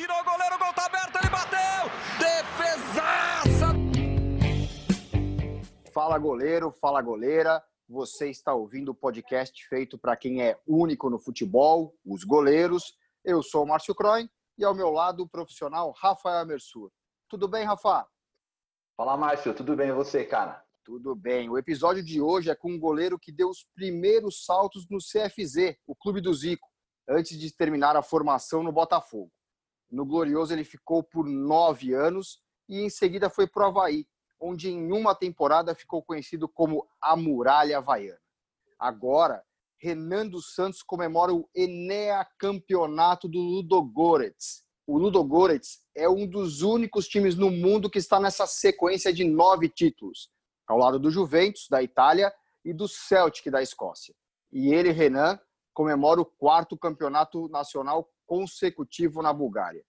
tirou o goleiro, o gol tá aberto, ele bateu! Defesaça! Fala goleiro, fala goleira. Você está ouvindo o podcast feito para quem é único no futebol, os goleiros. Eu sou o Márcio Croin e ao meu lado o profissional Rafael Mersur. Tudo bem, Rafa? Fala, Márcio. Tudo bem e você, cara? Tudo bem. O episódio de hoje é com um goleiro que deu os primeiros saltos no CFZ, o clube do Zico, antes de terminar a formação no Botafogo. No Glorioso ele ficou por nove anos e em seguida foi para o Havaí, onde em uma temporada ficou conhecido como a Muralha Havaiana. Agora, Renan dos Santos comemora o Enea Campeonato do Ludogorets. O Ludogorets é um dos únicos times no mundo que está nessa sequência de nove títulos ao lado do Juventus, da Itália, e do Celtic, da Escócia. E ele, Renan, comemora o quarto campeonato nacional consecutivo na Bulgária.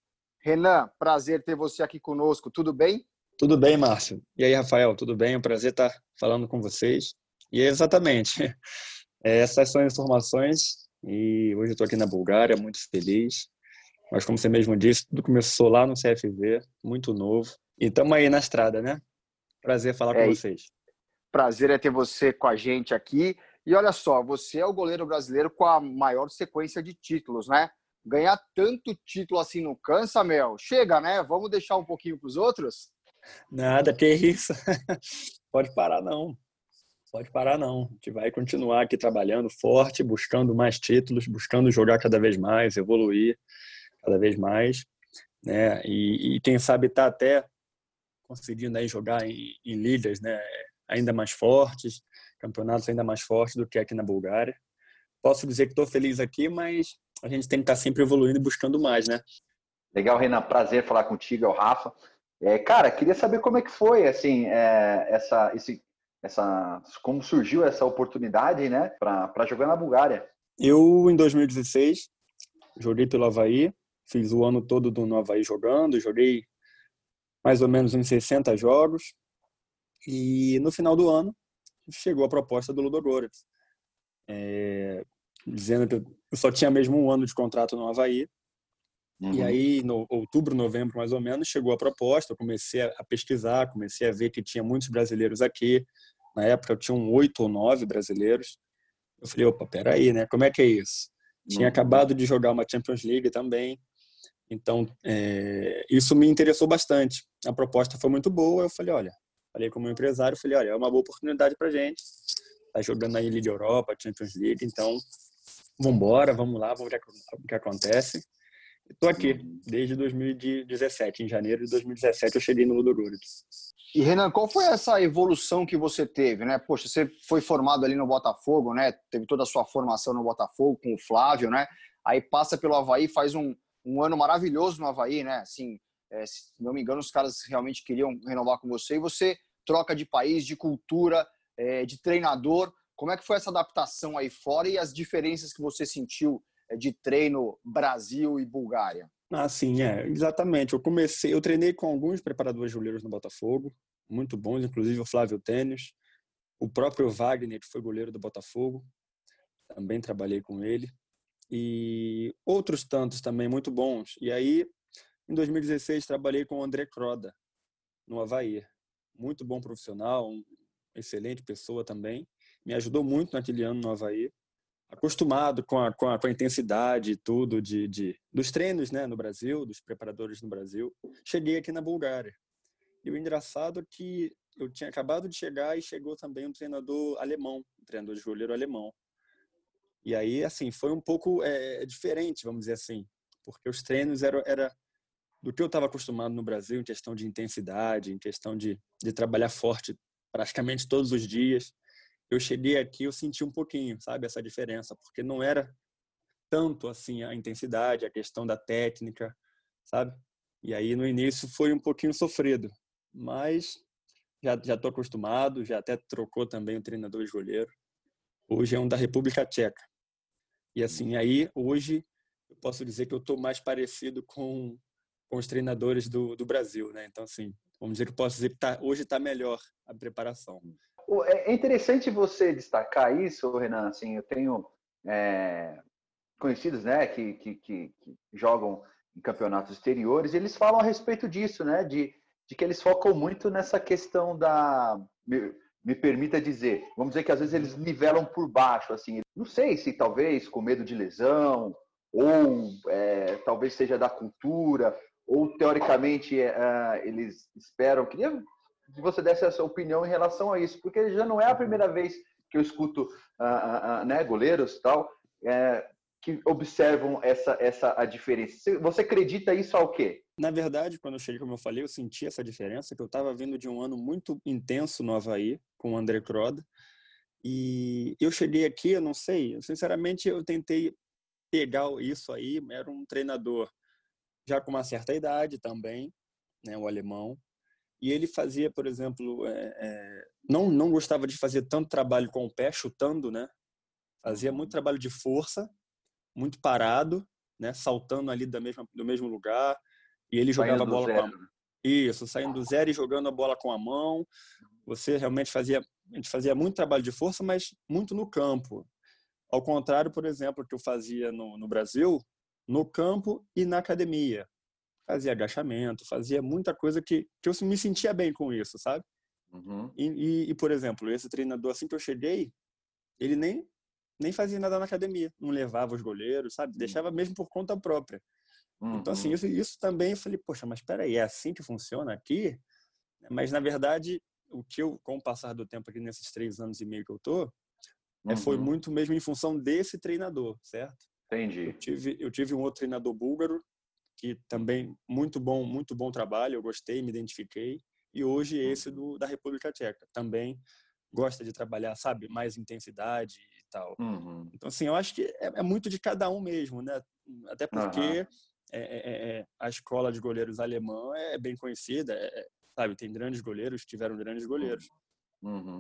Renan, prazer ter você aqui conosco. Tudo bem? Tudo bem, Márcio. E aí, Rafael, tudo bem? É um prazer estar falando com vocês. E é exatamente, essas são as informações. E hoje eu estou aqui na Bulgária, muito feliz. Mas, como você mesmo disse, tudo começou lá no CFV, muito novo. E estamos aí na estrada, né? Prazer falar é, com vocês. Prazer é ter você com a gente aqui. E olha só, você é o goleiro brasileiro com a maior sequência de títulos, né? Ganhar tanto título assim não cansa, Mel? Chega, né? Vamos deixar um pouquinho para os outros? Nada, que isso. Pode parar, não. Pode parar, não. A gente vai continuar aqui trabalhando forte, buscando mais títulos, buscando jogar cada vez mais, evoluir cada vez mais. Né? E, e quem sabe tá até conseguindo aí jogar em, em ligas né, ainda mais fortes, campeonatos ainda mais fortes do que aqui na Bulgária. Posso dizer que estou feliz aqui, mas a gente tem que estar tá sempre evoluindo e buscando mais, né? Legal, Renan. Prazer falar contigo, é o Rafa. É, cara, queria saber como é que foi, assim, é, essa, esse, essa, como surgiu essa oportunidade, né, para jogar na Bulgária. Eu, em 2016, joguei pelo Havaí, fiz o ano todo do no Havaí jogando, joguei mais ou menos uns 60 jogos. E no final do ano chegou a proposta do Ludogorets, é, dizendo que eu só tinha mesmo um ano de contrato no Havaí. Uhum. E aí, no outubro, novembro, mais ou menos, chegou a proposta. Eu comecei a pesquisar, comecei a ver que tinha muitos brasileiros aqui. Na época, tinham oito ou nove brasileiros. Eu falei, opa, peraí, né? Como é que é isso? Tinha uhum. acabado de jogar uma Champions League também. Então, é, isso me interessou bastante. A proposta foi muito boa. Eu falei, olha, falei como empresário, falei, olha, é uma boa oportunidade para gente. Tá jogando aí Liga Europa, Champions League, então vamos embora, vamos lá, vamos ver o que acontece. Estou aqui desde 2017, em janeiro de 2017 eu cheguei no Ludogorets. E Renan, qual foi essa evolução que você teve, né? Poxa, você foi formado ali no Botafogo, né? Teve toda a sua formação no Botafogo com o Flávio, né? Aí passa pelo Havaí, faz um, um ano maravilhoso no Havaí, né? Assim, é, se não me engano, os caras realmente queriam renovar com você e você troca de país, de cultura, é, de treinador. Como é que foi essa adaptação aí fora e as diferenças que você sentiu é, de treino Brasil e Bulgária? Ah, sim, é, exatamente. Eu comecei, eu treinei com alguns preparadores goleiros no Botafogo, muito bons, inclusive o Flávio Tênis, o próprio Wagner, que foi goleiro do Botafogo, também trabalhei com ele e outros tantos também muito bons. E aí, em 2016, trabalhei com o André Croda, no Havaí. Muito bom profissional, excelente pessoa também. Me ajudou muito naquele ano no Havaí. Acostumado com a, com a, com a intensidade e tudo de, de, dos treinos né, no Brasil, dos preparadores no Brasil. Cheguei aqui na Bulgária. E o engraçado é que eu tinha acabado de chegar e chegou também um treinador alemão, um treinador de goleiro alemão. E aí, assim, foi um pouco é, diferente, vamos dizer assim, porque os treinos eram era do que eu estava acostumado no Brasil em questão de intensidade, em questão de, de trabalhar forte praticamente todos os dias. Eu cheguei aqui, eu senti um pouquinho, sabe, essa diferença, porque não era tanto assim a intensidade, a questão da técnica, sabe? E aí no início foi um pouquinho sofrido, mas já já tô acostumado, já até trocou também o treinador de goleiro. Hoje é um da República Tcheca. E assim, aí hoje eu posso dizer que eu estou mais parecido com, com os treinadores do, do Brasil, né? Então, assim, vamos dizer que posso dizer que tá, hoje está melhor a preparação. É, é interessante você destacar isso, Renan. Assim, eu tenho é, conhecidos, né, que, que, que, que, jogam em campeonatos exteriores, eles falam a respeito disso, né? De, de que eles focam muito nessa questão da. Me, me, permita dizer, vamos dizer que às vezes eles nivelam por baixo, assim. Não sei se talvez com medo de lesão, ou é, talvez seja da cultura, ou teoricamente é, eles esperam. Queria que você desse essa opinião em relação a isso, porque já não é a primeira vez que eu escuto uh, uh, né, goleiros tal é, que observam essa, essa a diferença. Você acredita isso ao quê? Na verdade, quando eu cheguei, como eu falei, eu senti essa diferença, que eu estava vindo de um ano muito intenso no Havaí, com o André Croda, e eu cheguei aqui, eu não sei, sinceramente eu tentei pegar isso aí, era um treinador já com uma certa idade também, né, o alemão, e ele fazia, por exemplo, é, é, não não gostava de fazer tanto trabalho com o pé, chutando, né? Fazia muito trabalho de força, muito parado, né? Saltando ali da mesma, do mesmo lugar. E ele jogava saindo a bola com a mão. Isso, saindo do zero e jogando a bola com a mão. Você realmente fazia, a gente fazia muito trabalho de força, mas muito no campo. Ao contrário, por exemplo, que eu fazia no, no Brasil, no campo e na academia. Fazia agachamento, fazia muita coisa que, que eu me sentia bem com isso, sabe? Uhum. E, e, e, por exemplo, esse treinador, assim que eu cheguei, ele nem nem fazia nada na academia, não levava os goleiros, sabe? Deixava mesmo por conta própria. Uhum. Então, assim, uhum. isso, isso também eu falei, poxa, mas peraí, é assim que funciona aqui? Mas, na verdade, o que eu, com o passar do tempo aqui nesses três anos e meio que eu tô, uhum. é, foi uhum. muito mesmo em função desse treinador, certo? Entendi. Eu tive, eu tive um outro treinador búlgaro, que também muito bom, muito bom trabalho, eu gostei, me identifiquei. E hoje esse uhum. do, da República Tcheca, também gosta de trabalhar, sabe, mais intensidade e tal. Uhum. Então, assim, eu acho que é, é, muito de cada um mesmo, né? Até porque uhum. é, a escola de goleiros alemã é bem conhecida, sabe, tem grandes goleiros, tiveram grandes goleiros. Uhum.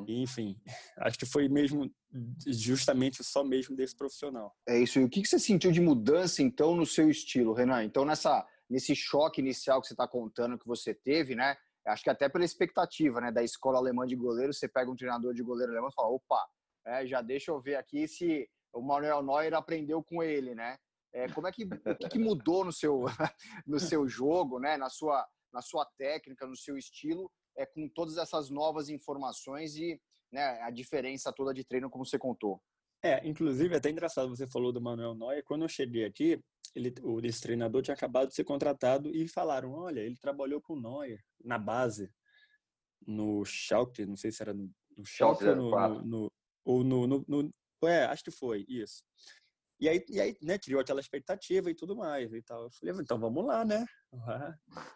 E, enfim, acho que foi mesmo justamente só mesmo desse profissional. É isso. E o que você sentiu de mudança, então, no seu estilo, Renan? Então, nessa, nesse choque inicial que você está contando que você teve, né? Acho que até pela expectativa, né, da escola alemã de goleiro, você pega um treinador de goleiro alemão e fala, opa, é, já deixa eu ver aqui se o Manuel Neuer aprendeu com ele, né? É, como é que, o que, que, mudou no seu, no seu jogo, né, na sua, na sua técnica, no seu estilo, é, com todas essas novas informações e né, a diferença toda de treino, como você contou? É, inclusive, é até engraçado, você falou do Manuel Neuer. Quando eu cheguei aqui, ele, esse treinador tinha acabado de ser contratado e falaram: olha, ele trabalhou com o Neuer na base, no Schalke, não sei se era no, no Schalke ou no, no, ou no, no, no, É, acho que foi, isso. E aí, e aí né, criou aquela expectativa e tudo mais e tal. Eu falei, então vamos lá, né?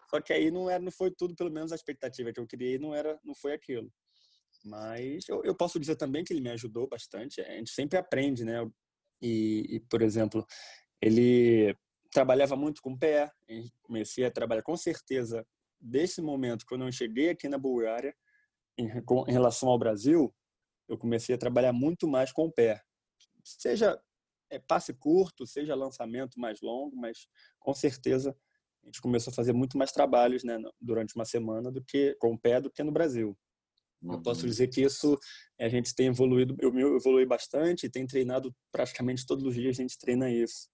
Só que aí não, era, não foi tudo, pelo menos a expectativa que eu criei não, era, não foi aquilo. Mas eu, eu posso dizer também que ele me ajudou bastante. A gente sempre aprende, né? E, e por exemplo, ele trabalhava muito com o pé. Comecei a trabalhar com certeza desse momento, quando eu cheguei aqui na Bulgária, em, em relação ao Brasil, eu comecei a trabalhar muito mais com o pé. Seja é, passe curto, seja lançamento mais longo, mas com certeza a gente começou a fazer muito mais trabalhos né, durante uma semana do que com o pé do que no Brasil. Uhum. Eu posso uhum. dizer que isso a gente tem evoluído, eu evolui bastante, tem treinado praticamente todos os dias a gente treina isso.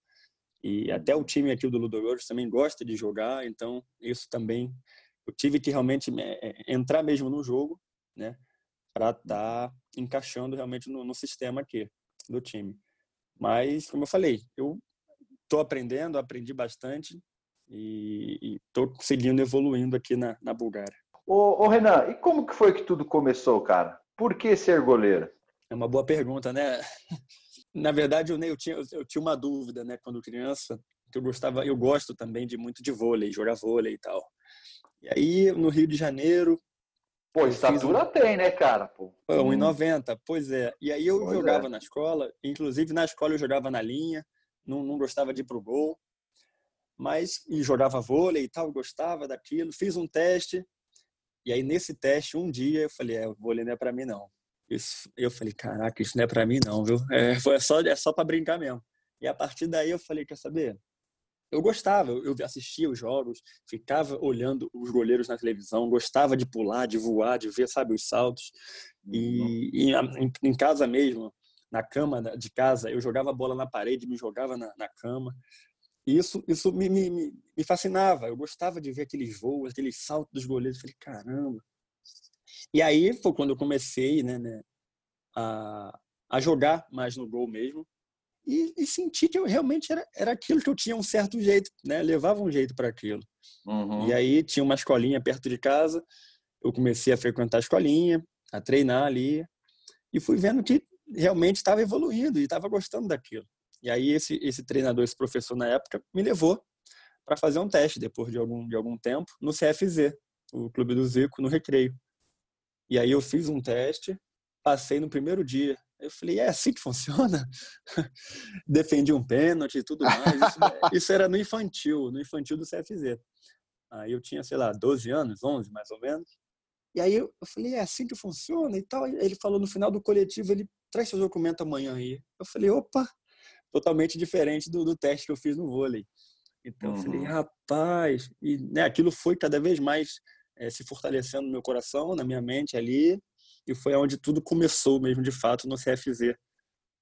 E até o time aqui do Ludogorets também gosta de jogar, então isso também eu tive que realmente é, entrar mesmo no jogo, né, para estar tá encaixando realmente no, no, sistema aqui do time. Mas como eu falei, eu estou aprendendo, aprendi bastante e estou conseguindo evoluindo aqui na, na Bulgária. Ô, ô, Renan, e como que foi que tudo começou, cara? Por que ser goleiro? É uma boa pergunta, né? Na verdade, eu, eu, tinha, eu tinha uma dúvida, né, quando criança, que eu gostava, eu gosto também de muito de vôlei, jogar vôlei e tal. E aí, no Rio de Janeiro. Pô, estatura um... tem, né, cara? Pô, 1,90, hum. pois é. E aí eu pois jogava é. na escola, inclusive na escola eu jogava na linha, não, não gostava de ir pro gol, mas e jogava vôlei e tal, gostava daquilo. Fiz um teste, e aí nesse teste, um dia, eu falei: é, vôlei não é para mim não. Isso, eu falei, caraca, isso não é para mim não, viu? É, foi só, é só para brincar mesmo. E a partir daí eu falei, quer saber? Eu gostava, eu assistia os jogos, ficava olhando os goleiros na televisão, gostava de pular, de voar, de ver, sabe, os saltos. E, uhum. e em, em, casa mesmo, na cama de casa, eu jogava a bola na parede, me jogava na, na cama. isso, isso me, me, me fascinava. Eu gostava de ver aqueles voos, aqueles saltos dos goleiros. Eu falei, caramba. E aí foi quando eu comecei né, né, a, a jogar mais no gol mesmo. E, e, senti que eu realmente era, era aquilo que eu tinha um certo jeito, né? Levava um jeito para aquilo. Uhum. E aí tinha uma escolinha perto de casa. Eu comecei a frequentar a escolinha, a treinar ali. E fui vendo que realmente estava evoluindo e estava gostando daquilo. E aí esse, esse treinador, esse professor na época, me levou para fazer um teste depois de algum, de algum tempo no CFZ, o Clube do Zico, no Recreio. E aí eu fiz um teste, passei no primeiro dia. Eu falei, é assim que funciona? Defendi um pênalti e tudo mais. Isso, isso, era no infantil, no infantil do CFZ. Aí eu tinha, sei lá, 12 anos, 11 mais ou menos. E aí eu falei, é assim que funciona e tal. Ele falou no final do coletivo, ele traz seu documento amanhã aí. Eu falei, opa, totalmente diferente do, do teste que eu fiz no vôlei. Então uhum. eu falei, uhum. rapaz, e né, aquilo foi cada vez mais é, se fortalecendo no meu coração, na minha mente ali, e foi onde tudo começou mesmo de fato no CFZ,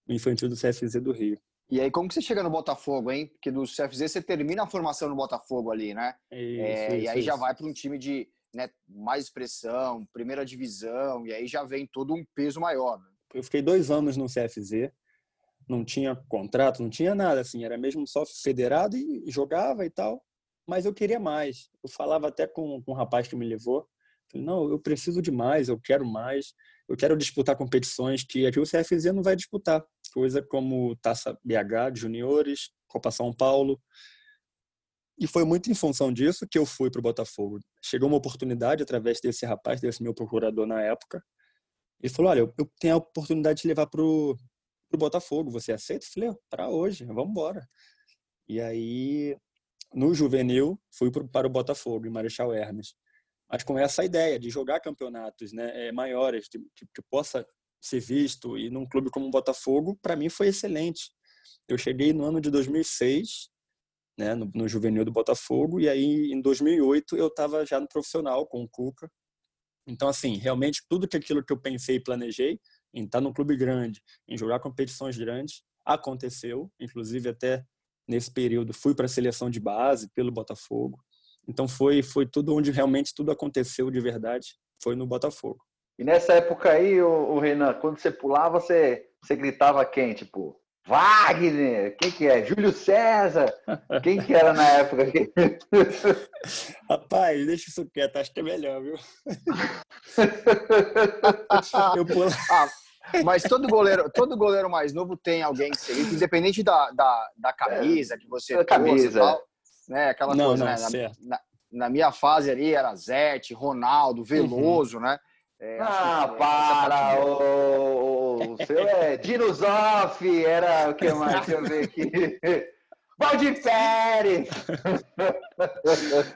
no infantil do CFZ do Rio. E aí, como que você chega no Botafogo, hein? Porque do CFZ você termina a formação no Botafogo ali, né? Isso, é, isso, e aí isso. já vai para um time de né, mais expressão, primeira divisão, e aí já vem todo um peso maior. Né? Eu fiquei dois anos no CFZ, não tinha contrato, não tinha nada, assim, era mesmo só federado e jogava e tal, mas eu queria mais. Eu falava até com, com um rapaz que me levou, falei, não, eu preciso de mais, eu quero mais, eu quero disputar competições que aqui o CFZ não vai disputar, coisa como Taça BH de juniores, Copa São Paulo, e foi muito em função disso que eu fui para o Botafogo. Chegou uma oportunidade através desse rapaz, desse meu procurador na época. Ele falou: Olha, eu tenho a oportunidade de levar para o Botafogo. Você aceita? Eu falei: Para hoje, vamos embora. E aí, no juvenil, fui para o Botafogo, em Marechal Hermes. Mas com essa ideia de jogar campeonatos né, eh, maiores, que, que possa ser visto, e num clube como o Botafogo, para mim foi excelente. Eu cheguei no ano de 2006 né, no, no, juvenil do Botafogo, e aí em 2008 eu estava já no profissional com o Cuca. Então, assim, realmente tudo que aquilo que eu pensei e planejei, em estar no clube grande, em jogar competições grandes, aconteceu, inclusive até nesse período fui para a seleção de base pelo Botafogo. Então foi foi tudo onde realmente tudo aconteceu de verdade, foi no Botafogo. E nessa época aí, o, Renan, quando você pulava, você, você gritava quem? Tipo, Wagner, quem que é? Júlio César, quem que era na época? Rapaz, deixa isso quieto, acho que é melhor, viu? Eu pulo... ah, mas todo goleiro, todo goleiro mais novo tem alguém que seria, independente da, da, da camisa que você a camisa. Tal, né? Aquela não, coisa, não, né? Na, na, na, minha fase ali era Zete, Ronaldo, Veloso, uhum. né? É, ah, para! O, o seu é Dinosoff, era o que mais? Deixa eu ver aqui. Valdir Pérez!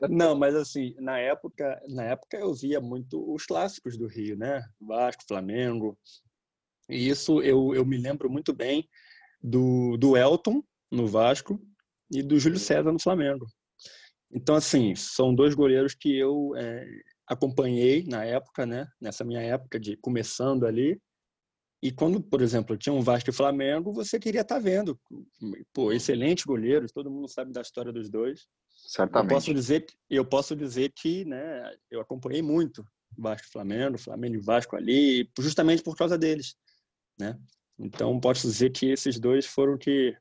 Não, mas assim, na época, na época eu via muito os clássicos do Rio, né? Vasco, Flamengo. E isso eu, eu me lembro muito bem do, do Elton no Vasco e do Júlio César no Flamengo. Então, assim, são dois goleiros que eu é, acompanhei na época, né? Nessa minha época de começando ali. E quando, por exemplo, tinha um Vasco e Flamengo, você queria estar tá vendo. Pô, excelentes goleiros, todo mundo sabe da história dos dois. Certamente. Eu posso dizer, eu posso dizer que, né, eu acompanhei muito Vasco e Flamengo, Flamengo e Vasco ali, justamente por causa deles, né? Então, posso dizer que esses dois foram que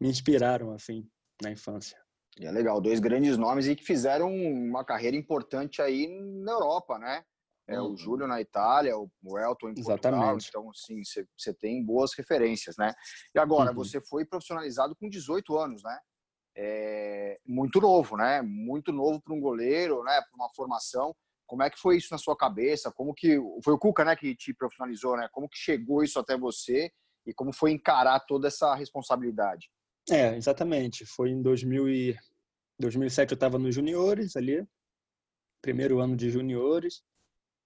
me inspiraram assim na infância. É legal, dois grandes nomes e que fizeram uma carreira importante aí na Europa, né? É, o uhum. Júlio na Itália, o Elton em Portugal. Exatamente. Então, assim, você tem boas referências, né? E agora, uhum. você foi profissionalizado com 18 anos, né? É, muito novo, né? Muito novo para um goleiro, né? Para uma formação. Como é que foi isso na sua cabeça? Como que foi o Cuca, né, que te profissionalizou, né? Como que chegou isso até você e como foi encarar toda essa responsabilidade? É, exatamente. Foi em 2000 e... 2007 eu estava nos juniores ali, primeiro ano de juniores,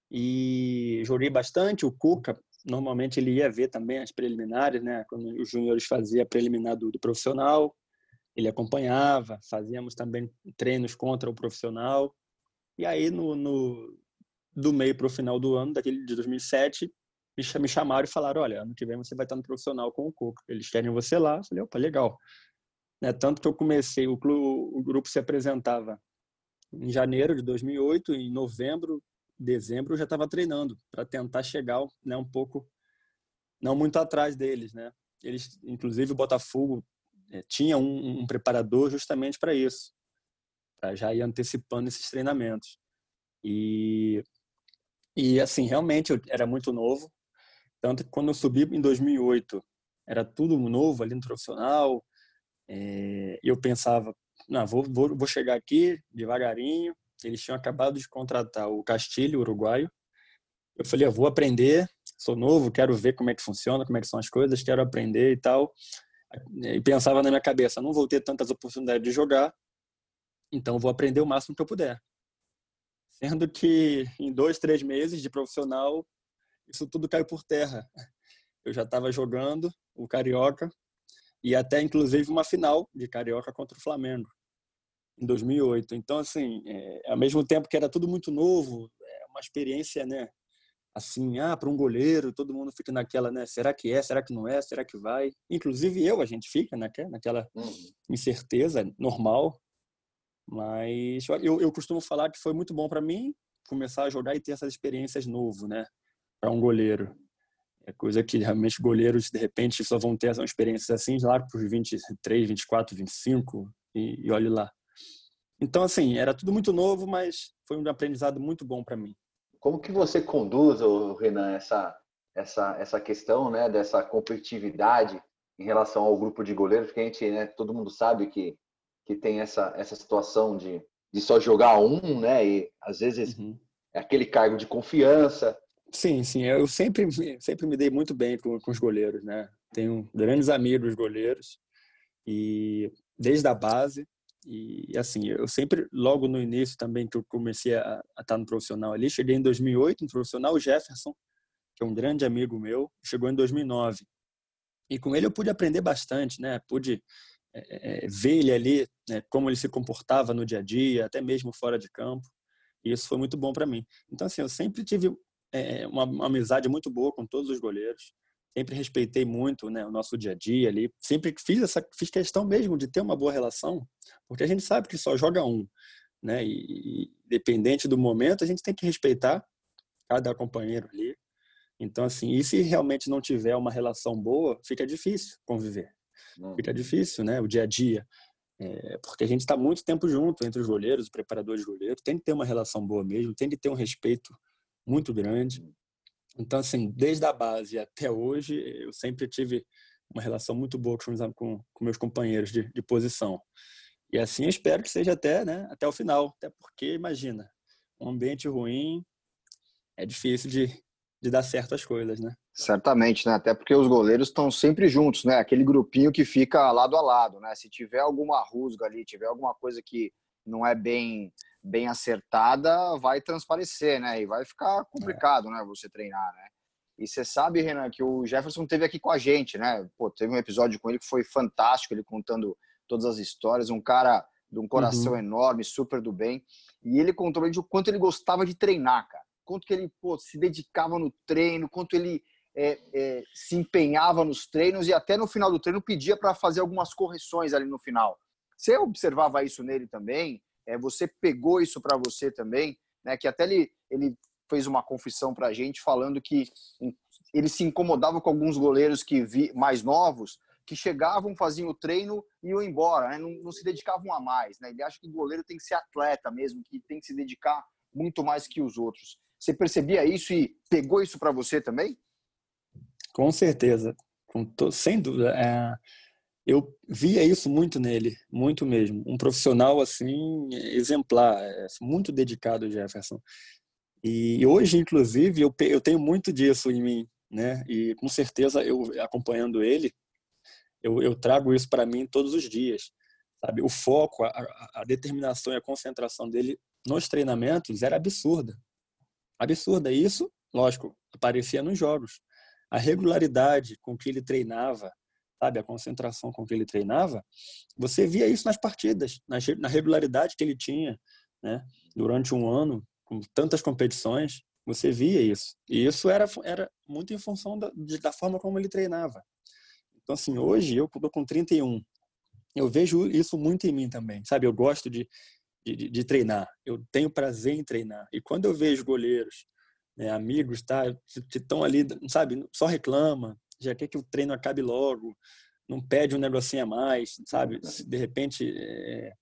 e joguei bastante. O Cuca, normalmente ele ia ver também as preliminares, né? Quando os juniores faziam a preliminar do, do profissional, ele acompanhava, fazíamos também treinos contra o profissional. E aí, no, no do meio para o final do ano, daquele de 2007, me chamaram e falaram: olha, ano que vem você vai estar no profissional com o Cuca. Eles querem você lá. Eu falei: opa, legal. Né? Tanto que eu comecei, o, clube, o grupo se apresentava em janeiro de 2008, em novembro, dezembro eu já estava treinando para tentar chegar né, um pouco, não muito atrás deles, né? Eles, inclusive o Botafogo é, tinha um, um preparador justamente para isso, para já ir antecipando esses treinamentos. E e assim realmente eu era muito novo, tanto que quando eu subi em 2008 era tudo novo ali no profissional, é, eu pensava, não, vou, vou, vou chegar aqui devagarinho. Eles tinham acabado de contratar o Castilho, uruguaio. Eu falei, eu vou aprender, sou novo, quero ver como é que funciona, como é que são as coisas, quero aprender e tal. E pensava na minha cabeça, não vou ter tantas oportunidades de jogar, então vou aprender o máximo que eu puder. Sendo que em dois, três meses de profissional, isso tudo caiu por terra. Eu já estava jogando o Carioca, e até inclusive uma final de carioca contra o Flamengo em 2008. Então assim, é, ao mesmo tempo que era tudo muito novo, é uma experiência, né? Assim, ah, para um goleiro, todo mundo fica naquela, né? Será que é? Será que não é? Será que vai? Inclusive eu, a gente fica naquela, naquela uhum. incerteza normal. Mas eu, eu costumo falar que foi muito bom para mim começar a jogar e ter essas experiências novo, né? Para um goleiro. É coisa que realmente goleiros, de repente, só vão ter essa experiência assim lá para os 23, 24, 25 e, e olhe lá. Então, assim, era tudo muito novo, mas foi um aprendizado muito bom para mim. Como que você conduz, Renan, essa, essa, essa questão né, dessa competitividade em relação ao grupo de goleiros? Porque a gente, né, todo mundo sabe que, que tem essa, essa situação de, de só jogar um, né? E às vezes uhum. é aquele cargo de confiança. Sim, sim. Eu sempre, sempre me dei muito bem com, com os goleiros, né? Tenho grandes amigos goleiros e desde a base. E assim eu sempre logo no início também que eu comecei a, a estar no profissional ali cheguei em 2008 no profissional o Jefferson que é um grande amigo meu chegou em 2009 e com ele eu pude aprender bastante né? Pude é, é, ver ele ali né, como ele se comportava no dia a dia até mesmo fora de campo. E isso foi muito bom para mim. Então assim eu sempre tive é, uma, uma, amizade muito boa com todos os goleiros. Sempre respeitei muito né, o nosso dia a dia ali. Sempre fiz essa fiz questão mesmo de ter uma boa relação, porque a gente sabe que só joga um, né? E, e dependente do momento, a gente tem que respeitar cada companheiro ali. Então assim, e se realmente não tiver uma relação boa, fica difícil conviver. Fica difícil, né? O dia a dia. É, porque a gente está muito tempo junto entre os goleiros, os preparadores de goleiros. Tem que ter uma relação boa mesmo, tem que ter um respeito muito grande. Então, assim, desde a base até hoje, eu sempre tive uma relação muito boa com, com, meus companheiros de, de, posição. E assim eu espero que seja até, né, até o final. Até porque, imagina, um ambiente ruim é difícil de, de dar certo as coisas, né? Certamente, né? Até porque os goleiros estão sempre juntos, né? Aquele grupinho que fica lado a lado, né? Se tiver alguma rusga ali, tiver alguma coisa que não é bem bem acertada, vai transparecer, né? E vai ficar complicado, é. né? Você treinar, né? E você sabe, Renan, que o Jefferson teve aqui com a gente, né? Pô, teve um episódio com ele que foi fantástico, ele contando todas as histórias, um cara de um coração uhum. enorme, super do bem. E ele contou de o quanto ele gostava de treinar, cara. Quanto que ele pô, se dedicava no treino, quanto ele é, é, se empenhava nos treinos e até no final do treino pedia para fazer algumas correções ali no final. Você observava isso nele também? É, você pegou isso para você também, né? Que até ele, ele fez uma confissão para a gente falando que ele se incomodava com alguns goleiros que vi, mais novos que chegavam, faziam o treino e iam embora, né? não, não, se dedicavam a mais. Né? Ele acha que o goleiro tem que ser atleta mesmo, que tem que se dedicar muito mais que os outros. Você percebia isso e pegou isso para você também? Com certeza, com to... sem dúvida. É eu via isso muito nele, muito mesmo. Um profissional assim exemplar, é, muito dedicado, Jefferson. E hoje, inclusive, eu, eu tenho muito disso em mim, né? E com certeza eu acompanhando ele, eu, eu trago isso para mim todos os dias, sabe? O foco, a, a determinação e a concentração dele nos treinamentos era absurda, absurda. Isso, lógico, aparecia nos jogos. A regularidade com que ele treinava, sabe, a concentração com que ele treinava, você via isso nas partidas, na regularidade que ele tinha, né? Durante um ano, com tantas competições, você via isso. E isso era, era muito em função da, da forma como ele treinava. Então, assim, hoje eu estou com 31. eu vejo isso muito em mim também, sabe? Eu gosto de, de, de treinar, eu tenho prazer em treinar. E quando eu vejo goleiros, né, amigos, tá, estão ali, sabe, só reclama, já quer que o treino acabe logo, não pede um negocinho a mais, sabe? Se de repente é,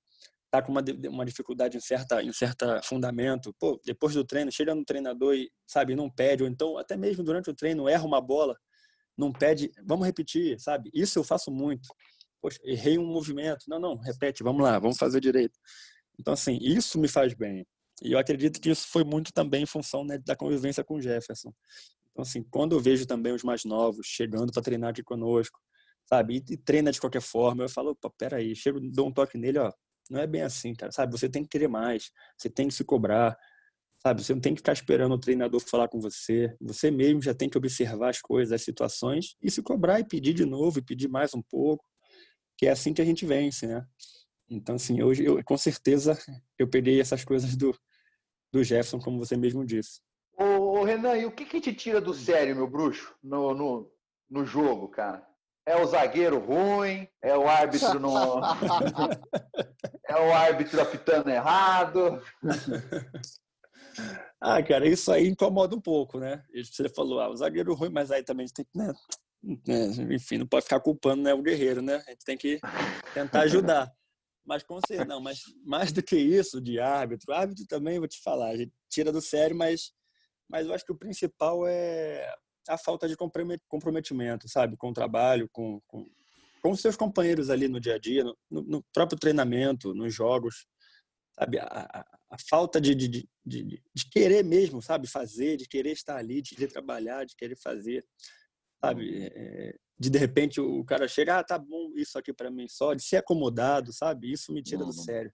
tá com uma, uma dificuldade em certa em certa fundamento, pô, depois do treino chega no treinador e sabe não pede ou então até mesmo durante o treino erra uma bola, não pede, vamos repetir, sabe? Isso eu faço muito. Poxa, errei um movimento, não, não, repete, vamos lá, vamos fazer direito. Então assim, isso me faz bem. E eu acredito que isso foi muito também em função né, da convivência com o Jefferson. Então assim, quando eu vejo também os mais novos chegando para treinar aqui conosco, sabe? E, treina de qualquer forma. Eu falo, opa, peraí, chego, dou um toque nele, ó. Não é bem assim, cara, sabe? Você tem que querer mais, você tem que se cobrar, sabe? Você não tem que ficar esperando o treinador falar com você. Você mesmo já tem que observar as coisas, as situações e se cobrar e pedir de novo e pedir mais um pouco, que é assim que a gente vence, né? Então, assim, hoje, eu, com certeza, eu peguei essas coisas do, do Jefferson, como você mesmo disse. Ô, Renan, e o que, que te tira do sério, meu bruxo, no, no, no jogo, cara? É o zagueiro ruim, é o árbitro no. é o árbitro apitando errado. Ah, cara, isso aí incomoda um pouco, né? Você falou, ah, o zagueiro ruim, mas aí também a gente tem que, né? né enfim, não pode ficar culpando né, o guerreiro, né? A gente tem que tentar ajudar. Mas com certeza, não, mas mais do que isso de árbitro, árbitro também vou te falar, a gente tira do sério, mas, mas eu acho que o principal é a falta de comprometimento, sabe, com o trabalho, com, com, com os seus companheiros ali no dia a dia, no, no próprio treinamento, nos jogos, sabe, a, a, a falta de, de, de, de, querer mesmo, sabe, fazer, de querer estar ali, de querer trabalhar, de querer fazer, sabe, é, de de repente o cara chega, ah, tá bom isso aqui para mim só, de ser acomodado, sabe, isso me tira do sério,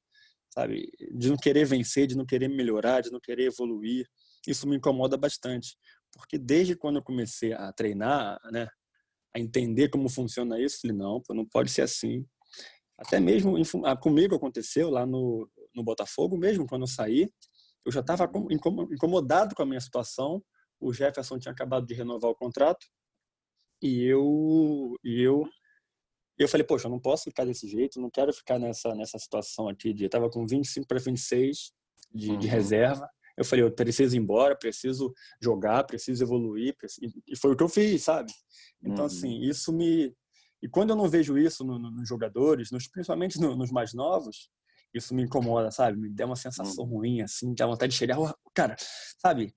sabe, de não querer vencer, de não querer melhorar, de não querer evoluir, isso me incomoda bastante porque desde quando eu comecei a treinar, né, a entender como funciona isso, falei, não, não pode ser assim. Até mesmo ah, comigo aconteceu lá no, no Botafogo, mesmo quando eu saí, eu já estava incomodado com a minha situação. O Jefferson tinha acabado de renovar o contrato e eu e eu eu falei, poxa, eu não posso ficar desse jeito, não quero ficar nessa nessa situação aqui de eu tava com 25 para 26 de, uhum. de reserva eu falei, eu preciso ir embora, preciso jogar, preciso evoluir, preciso... e foi o que eu fiz, sabe? Então, assim, uhum. assim, isso me. E quando eu não vejo isso nos no, no jogadores, nos, principalmente no, nos mais novos, isso me incomoda, sabe? Me dá uma sensação uhum. ruim, assim, dá vontade de chegar. Cara, sabe?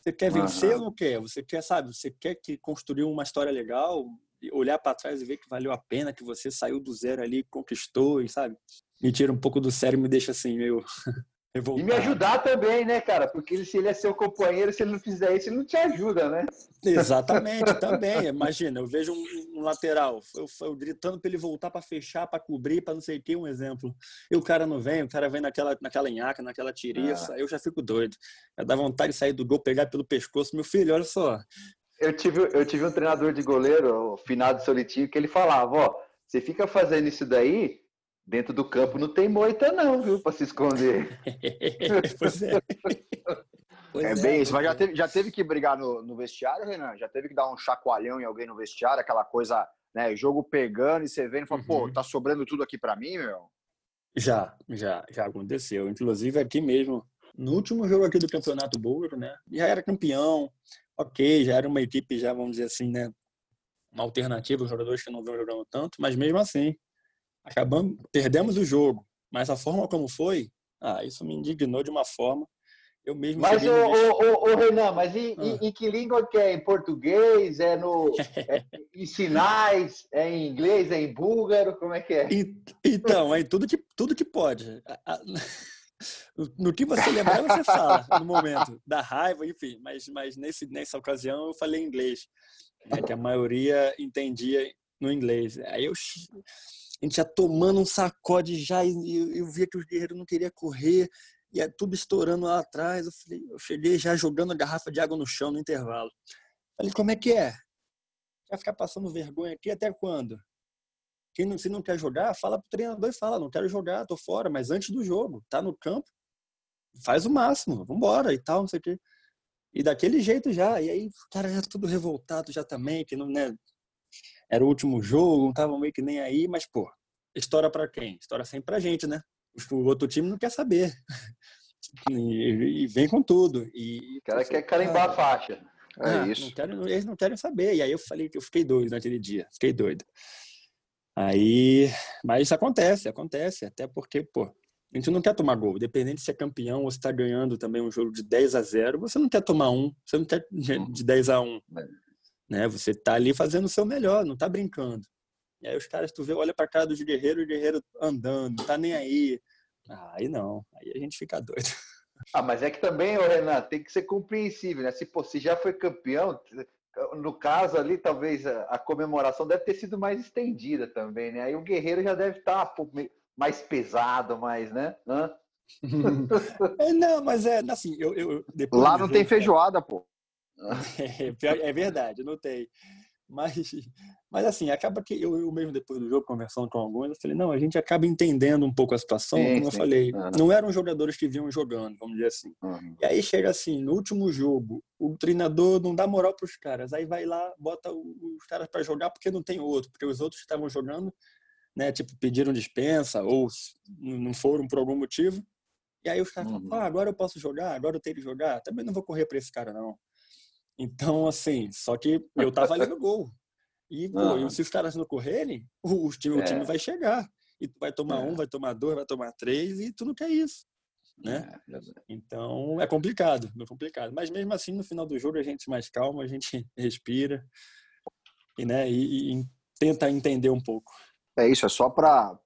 Você quer vencer uhum. ou não quer? Você quer, sabe? Você quer que construir uma história legal, olhar para trás e ver que valeu a pena, que você saiu do zero ali, conquistou, e sabe? Me tira um pouco do sério e me deixa assim, meio. Revoltado. E me ajudar também, né, cara? Porque se ele é seu companheiro, se ele não fizer isso, ele não te ajuda, né? Exatamente, também. Imagina, eu vejo um, um lateral, eu, eu gritando para ele voltar para fechar, para cobrir, para não sei o que, um exemplo. E o cara não vem, o cara vem naquela, naquela enhaca, naquela tiriça, ah. eu já fico doido. Já dá vontade de sair do gol, pegar pelo pescoço. Meu filho, olha só. Eu tive, eu tive um treinador de goleiro, o finado Solitinho, que ele falava, ó, você fica fazendo isso daí, Dentro do campo não tem moita, não, viu, para se esconder. pois é. Pois é, é bem isso, mas já teve, já teve que brigar no, no, vestiário, Renan? Já teve que dar um chacoalhão em alguém no vestiário, aquela coisa, né? Jogo pegando e você vendo e fala, uhum. pô, tá sobrando tudo aqui para mim, meu? Já, já, já aconteceu. Inclusive aqui mesmo, no último jogo aqui do Campeonato Búlgaro, né? Já era campeão, ok, já era uma equipe, já vamos dizer assim, né? Uma alternativa, os jogadores que não vão jogando tanto, mas mesmo assim, acabamos, perdemos o jogo, mas a forma como foi, ah, isso me indignou de uma forma. Eu mesmo. Mas, o, o, o, Renan, mas em, ah. em, que língua que é? Em português? É, no, é em sinais? É em inglês? É em búlgaro? Como é que é? Então, é tudo que, tudo que pode. No que você lembrar, você fala no momento da raiva, enfim. Mas, mas nesse, nessa ocasião eu falei inglês, né, que a maioria entendia no inglês. Aí eu a gente já tomando um sacode já, e eu, via que os guerreiros não queriam correr, e é tudo estourando lá atrás. Eu, falei, eu cheguei já jogando a garrafa de água no chão no intervalo. Falei, como é que é? Vai ficar passando vergonha aqui até quando? Quem não, se não quer jogar, fala pro treinador e fala, não quero jogar, tô fora, mas antes do jogo, tá no campo, faz o máximo, vambora e tal, não sei o quê. E daquele jeito já, e aí o cara já tudo revoltado já também, que não, né, era o último jogo, não estavam meio que nem aí, mas, pô, estoura para quem? Estoura sempre para a gente, né? O outro time não quer saber. E, e vem com tudo. E, o cara quer carimbar a faixa. É ah, isso. Não quero, eles não querem saber. E aí eu falei que eu fiquei doido naquele dia. Fiquei doido. Aí, mas isso acontece, acontece. Até porque, pô, a gente não quer tomar gol. Independente se é campeão ou se está ganhando também um jogo de 10 a 0, você não quer tomar um, você não quer de 10 a 1. Né? Você tá ali fazendo o seu melhor, não tá brincando. E aí os caras, tu vê, olha pra cara dos guerreiros, o guerreiro andando, não tá nem aí. Aí não, aí a gente fica doido. Ah, mas é que também, Renan, tem que ser compreensível, né? Se, pô, se já foi campeão, no caso ali, talvez a, comemoração deve ter sido mais estendida também, né? Aí o guerreiro já deve estar tá, mais pesado, mais, né? Hã? é, não, mas é assim, eu, eu lá não tem feijoada, pô. É, é, verdade, não tem. Mas, mas assim, acaba que eu, eu mesmo depois do jogo, conversando com alguns, eu falei, não, a gente acaba entendendo um pouco a situação, sim, como sim. eu falei, uhum. não eram jogadores que vinham jogando, vamos dizer assim. Uhum. E aí chega assim, no último jogo, o treinador não dá moral para os caras, aí vai lá, bota os caras para jogar porque não tem outro, porque os outros estavam jogando, né, tipo, pediram dispensa ou não foram por algum motivo. E aí os caras uhum. falam, ah, agora eu posso jogar, agora eu tenho que jogar, também não vou correr para esse cara não. Então, assim, só que eu tava ali no gol. E, pô, uhum. se os caras não correrem, o, o time, é. o time vai chegar. E tu vai tomar é. um, vai tomar dois, vai tomar três, e tu não quer isso. Né? É, então é complicado, é complicado. Mas mesmo assim, no final do jogo, a gente mais calma, a gente respira e, né, e, e tenta entender um pouco. É isso, é só para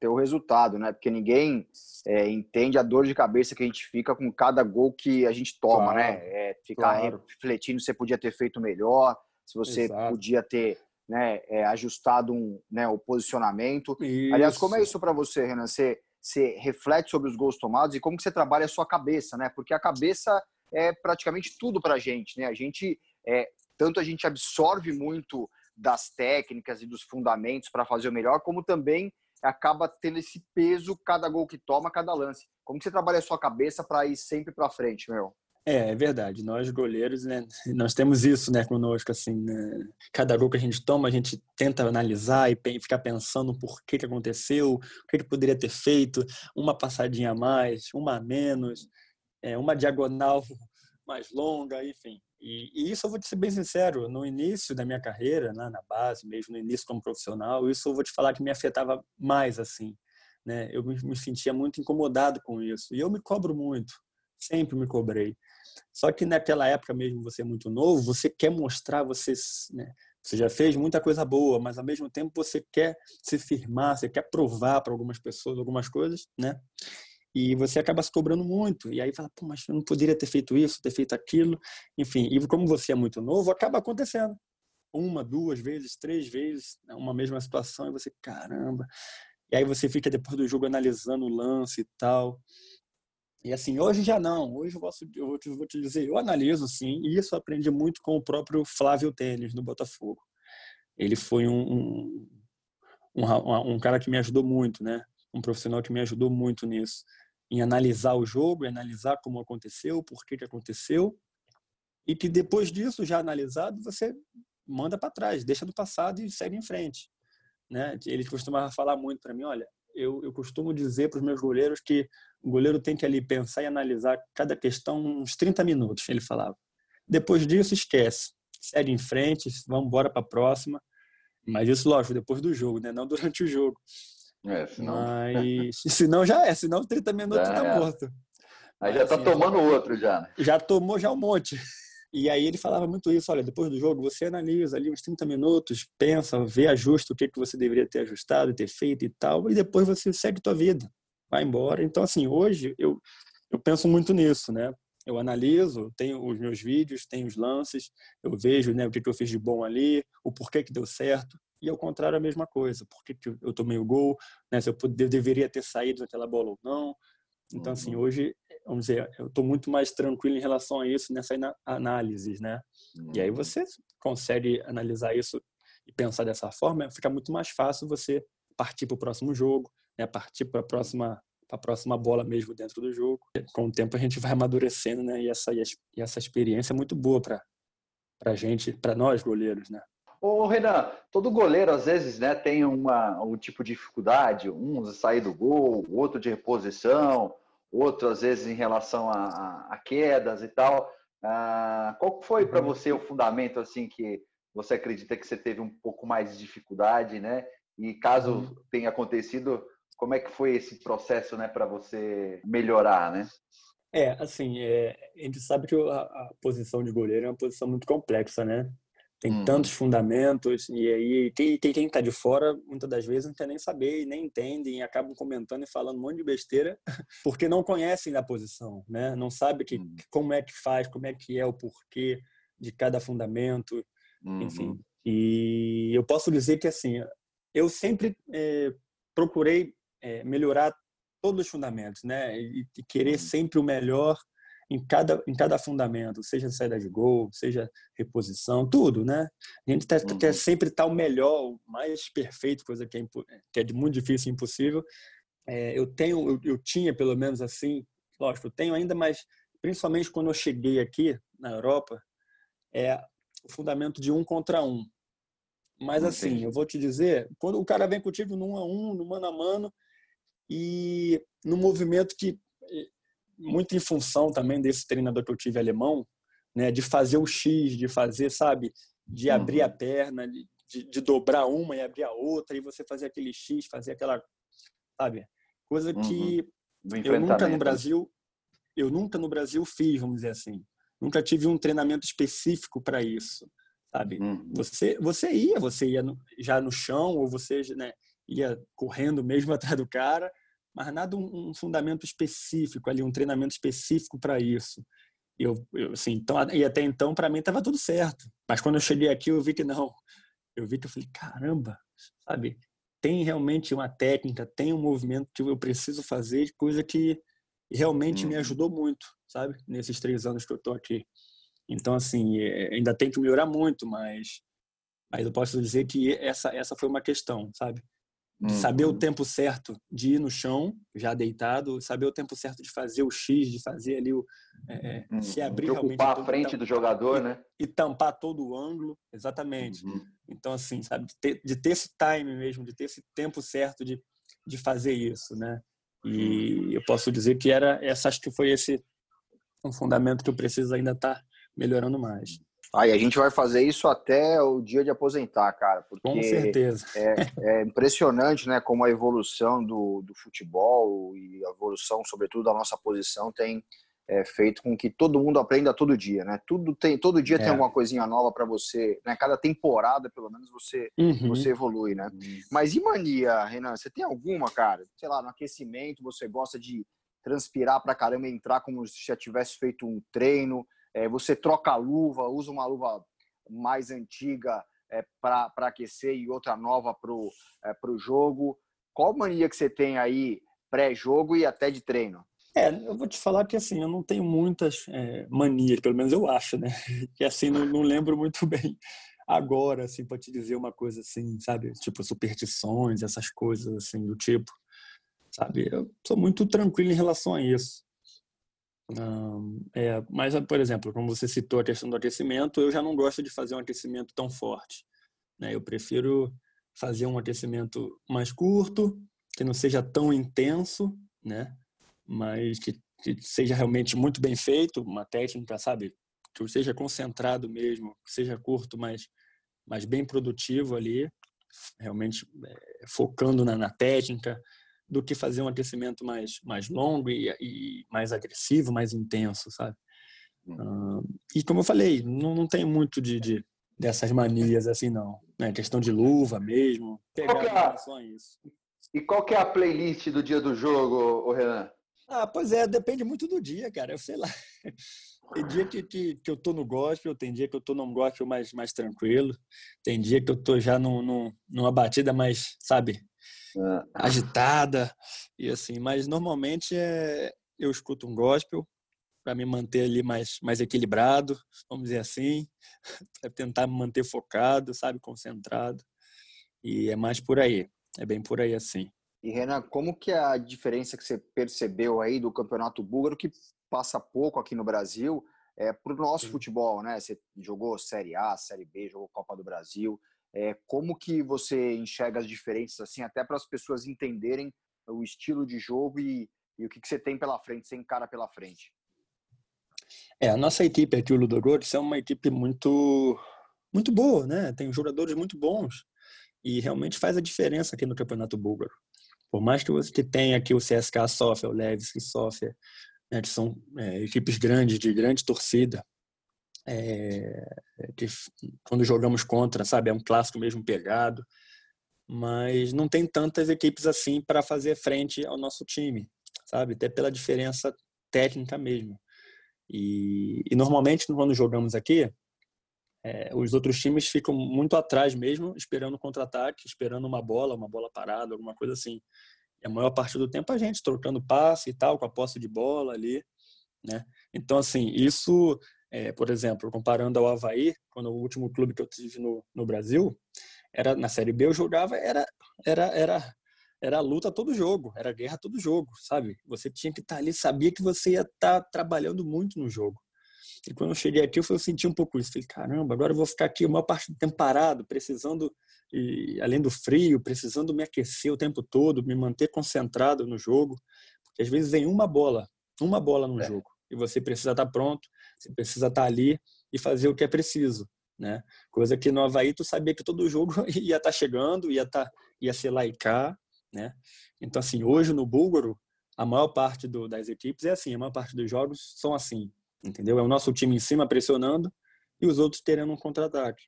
ter o resultado, né? Porque ninguém é, entende a dor de cabeça que a gente fica com cada gol que a gente toma, né? claro, né? É, ficar claro. refletindo se você podia ter feito melhor, se você Exato. podia ter né, é, ajustado um, né, o posicionamento. Isso. Aliás, como é isso para você, Renan? Você, você reflete sobre os gols tomados e como que você trabalha a sua cabeça, né? Porque a cabeça é praticamente tudo para a gente, né? A gente, é, tanto a gente absorve muito das técnicas e dos fundamentos para fazer o melhor, como também acaba tendo esse peso cada gol que toma, cada lance. Como que você trabalha a sua cabeça para ir sempre para frente, meu? É, é verdade. Nós goleiros, né, nós temos isso, né, conosco assim, né? cada gol que a gente toma, a gente tenta analisar e ficar pensando por que que aconteceu, o que que poderia ter feito, uma passadinha a mais, uma a menos, é, uma diagonal mais longa, enfim. E, e, isso eu vou te ser bem sincero, no início da minha carreira, né, na base, mesmo no início como profissional, isso eu vou te falar que me afetava mais assim, né? Eu me, me sentia muito incomodado com isso e eu me cobro muito, sempre me cobrei. Só que naquela época mesmo, você é muito novo, você quer mostrar, você, né, você já fez muita coisa boa, mas ao mesmo tempo você quer se firmar, você quer provar para algumas pessoas algumas coisas, né? E você acaba se cobrando muito. E aí fala, pô, mas eu não poderia ter feito isso, ter feito aquilo. Enfim, e como você é muito novo, acaba acontecendo. Uma, duas vezes, três vezes, né, uma mesma situação, e você, caramba. E aí você fica depois do jogo analisando o lance e tal. E assim, hoje já não. Hoje eu, posso, eu vou, te, dizer, eu analiso sim, e isso eu aprendi muito com o próprio Flávio Tênis, no Botafogo. Ele foi um, um, um, um cara que me ajudou muito, né? Um profissional que me ajudou muito nisso em analisar o jogo, em analisar como aconteceu, por que, que aconteceu, e que depois disso, já analisado, você manda para trás, deixa do passado e segue em frente. Né? Ele costumava falar muito para mim, olha, eu, eu costumo dizer para os meus goleiros que o goleiro tem que ali pensar e analisar cada questão uns 30 minutos, ele falava. Depois disso, esquece. Segue em frente, vamos embora para a próxima. Mas isso, lógico, depois do jogo, né? não durante o jogo. É, senão... Mas senão já é, senão 30 minutos já tá é. morto. Aí já tá assim, tomando já... outro já. Né? Já tomou já um monte. E aí ele falava muito isso, olha, depois do jogo você analisa ali uns 30 minutos, pensa, vê, ajusta o que, que você deveria ter ajustado, ter feito e tal, e depois você segue tua vida, vai embora. Então, assim, hoje eu, eu penso muito nisso, né? Eu analiso, tenho os meus vídeos, tenho os lances, eu vejo né, o que, que eu fiz de bom ali, o porquê que deu certo, e ao contrário a mesma coisa. Por que, que eu tomei o gol? Né? Se eu, eu deveria ter saído daquela bola ou não. Então, assim, uhum. hoje, vamos dizer, eu estou muito mais tranquilo em relação a isso nessa análise, né? E aí uhum. você consegue analisar isso e pensar dessa forma, fica muito mais fácil você partir para o próximo jogo, né? partir para a próxima a próxima bola mesmo dentro do jogo. Com o tempo a gente vai amadurecendo, né? E essa, e essa experiência é muito boa para a gente, para nós goleiros, né? Ô, Renan, todo goleiro às vezes né, tem uma, um tipo de dificuldade, um sair do gol, outro de reposição, outro às vezes em relação a, a, a quedas e tal. Ah, qual foi para uhum. você o fundamento assim que você acredita que você teve um pouco mais de dificuldade, né? E caso uhum. tenha acontecido, como é que foi esse processo, né, para você melhorar, né? É, assim, é, a gente sabe que a, a, posição de goleiro é uma posição muito complexa, né? Tem uhum. tantos fundamentos, e aí quem, quem tá de fora, muitas das vezes, não quer nem saber, nem entendem, e acabam comentando e falando um monte de besteira, porque não conhecem a posição, né? Não sabe que, uhum. como é que faz, como é que é o porquê de cada fundamento, uhum. enfim. E eu posso dizer que, assim, eu sempre é, procurei é, melhorar todos os fundamentos, né? E, e querer uhum. sempre o melhor em cada, em cada fundamento, seja saída de gol, seja reposição, tudo, né? A gente tá, uhum. quer sempre estar o melhor, o mais perfeito, coisa que é, que é muito difícil e impossível. É, eu tenho, eu, eu, tinha pelo menos assim, lógico, eu tenho ainda, mas principalmente quando eu cheguei aqui na Europa, é o fundamento de um contra um. Mas assim, eu vou te dizer, quando o cara vem contigo no um a um, no mano a mano, e no movimento que muito em função também desse treinador que eu tive alemão, né, de fazer o X, de fazer, sabe, de uhum. abrir a perna, de, de, dobrar uma e abrir a outra, e você fazer aquele X, fazer aquela, sabe, coisa que uhum. eu nunca no Brasil, eu nunca no Brasil fiz, vamos dizer assim. Nunca tive um treinamento específico para isso, sabe? Uhum. Você, você ia, você ia no, já no chão ou você, né, ia correndo mesmo atrás do cara, mas nada um, um fundamento específico ali, um treinamento específico para isso. Eu, eu, assim, então, e até então, para mim, estava tudo certo. Mas quando eu cheguei aqui, eu vi que não. Eu vi que eu falei, caramba, sabe? Tem realmente uma técnica, tem um movimento que eu preciso fazer, coisa que realmente hum. me uhum. ajudou muito, sabe? Nesses três anos que eu tô aqui. Então, assim, é, ainda tem que melhorar muito, mas, mas eu posso dizer que essa, essa foi uma questão, sabe? De saber o uhum. tempo certo de ir no chão, já deitado, saber o tempo certo de fazer o X, de fazer ali o. É, uhum. Se abrir realmente. Ocupar a frente do jogador, e, né? E tampar todo o ângulo, exatamente. Uhum. Então, assim, sabe, de ter, de ter, esse time mesmo, de ter esse tempo certo de, de fazer isso, né? E uhum. eu posso dizer que era essa, acho que foi esse um fundamento que eu preciso ainda estar tá melhorando mais. Aí a gente vai fazer isso até o dia de aposentar, cara. Porque Com certeza. É, é impressionante, né? Como a evolução do, do futebol e a evolução, sobretudo, da nossa posição tem é, feito com que todo mundo aprenda todo dia, né? Tudo tem, todo dia é. tem alguma coisinha nova para você, né? Cada temporada, pelo menos, você uhum. você evolui, né? Uhum. Mas e mania, Renan? Você tem alguma, cara? Sei lá, no aquecimento, você gosta de transpirar pra caramba, entrar como se já tivesse feito um treino? É, você troca a luva, usa uma luva mais antiga é, para aquecer e outra nova para o é, jogo. Qual mania que você tem aí pré-jogo e até de treino? É, eu vou te falar que assim, eu não tenho muitas é, manias, pelo menos eu acho, né? Que assim, não, não lembro muito bem agora, assim, para te dizer uma coisa assim, sabe? Tipo, superstições, essas coisas assim do tipo, sabe? Eu sou muito tranquilo em relação a isso é, mas, por exemplo, como você citou a questão do aquecimento, eu já não gosto de fazer um aquecimento tão forte. Né? Eu prefiro fazer um aquecimento mais curto, que não seja tão intenso, né? mas que, que seja realmente muito bem feito, uma técnica, sabe? Que seja concentrado mesmo, que seja curto, mas, mas bem produtivo ali, realmente é, focando na, na técnica, do que fazer um aquecimento mais, mais longo e, e mais agressivo, mais intenso, sabe? Uh, e como eu falei, não, não tem muito de, de, dessas manias assim, não. É questão de luva mesmo, pegar qual é a... isso. E qual que é a playlist do dia do jogo, Renan? Ah, pois é, depende muito do dia, cara. Eu sei lá. Tem dia que, que, que eu tô no gospel, tem dia que eu tô num gospel mais, mais tranquilo, tem dia que eu tô já num, num, numa batida mais, sabe, é. agitada e assim. Mas normalmente é, eu escuto um gospel para me manter ali mais, mais equilibrado, vamos dizer assim, para tentar me manter focado, sabe, concentrado. E é mais por aí, é bem por aí assim. E Renan, como que é a diferença que você percebeu aí do Campeonato Búlgaro, que passa pouco aqui no Brasil, é, para o nosso Sim. futebol, né? Você jogou Série A, Série B, jogou Copa do Brasil. É, como que você enxerga as diferenças, assim, até para as pessoas entenderem o estilo de jogo e, e o que, que você tem pela frente, sem cara pela frente? É, a nossa equipe aqui, o Ludogorets, é uma equipe muito, muito boa, né? Tem jogadores muito bons e realmente faz a diferença aqui no Campeonato Búlgaro. Por mais que você tenha aqui o CSKA Sofia, o Levski Sofia, né, que são é, equipes grandes, de grande torcida, é, que quando jogamos contra, sabe, é um clássico mesmo pegado, mas não tem tantas equipes assim para fazer frente ao nosso time, sabe, até pela diferença técnica mesmo. E, e normalmente quando jogamos aqui, é, os outros times ficam muito atrás mesmo, esperando contra-ataque, esperando uma bola, uma bola parada, alguma coisa assim. E a maior parte do tempo a gente trocando passe e tal, com a posse de bola ali, né? Então, assim, isso, é, por exemplo, comparando ao Havaí, quando o último clube que eu tive no, no Brasil, era na Série B eu jogava, era, era, era, era luta todo jogo, era guerra todo jogo, sabe? Você tinha que estar tá ali, sabia que você ia estar tá trabalhando muito no jogo. E quando eu cheguei aqui, eu senti um pouco isso. Falei, caramba, agora eu vou ficar aqui uma parte do tempo parado, precisando, e, além do frio, precisando me aquecer o tempo todo, me manter concentrado no jogo. Porque às vezes vem uma bola, uma bola no é. jogo, e você precisa estar pronto, você precisa estar ali e fazer o que é preciso. Né? Coisa que no Havaí tu sabia que todo jogo ia estar chegando, ia, estar, ia ser lá e cá. Né? Então, assim, hoje no Búlgaro, a maior parte do, das equipes é assim, a maior parte dos jogos são assim entendeu? É o nosso time em cima pressionando e os outros terendo um contra-ataque.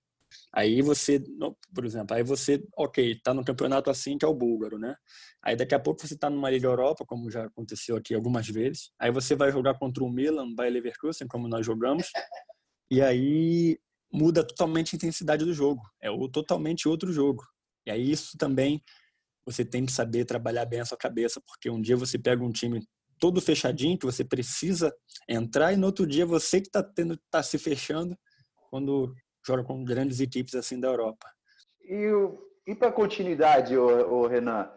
Aí você, por exemplo, aí você, ok, tá no campeonato assim que é o búlgaro, né? Aí daqui a pouco você tá numa Liga Europa, como já aconteceu aqui algumas vezes. Aí você vai jogar contra o Milan, o Bayer Leverkusen, como nós jogamos. E aí muda totalmente a intensidade do jogo. É totalmente outro jogo. E aí isso também você tem que saber trabalhar bem a sua cabeça, porque um dia você pega um time todo fechadinho, que você precisa entrar, e no outro dia você que está tendo tá se fechando quando joga com grandes equipes assim da Europa. E, e para continuidade, o, o Renan,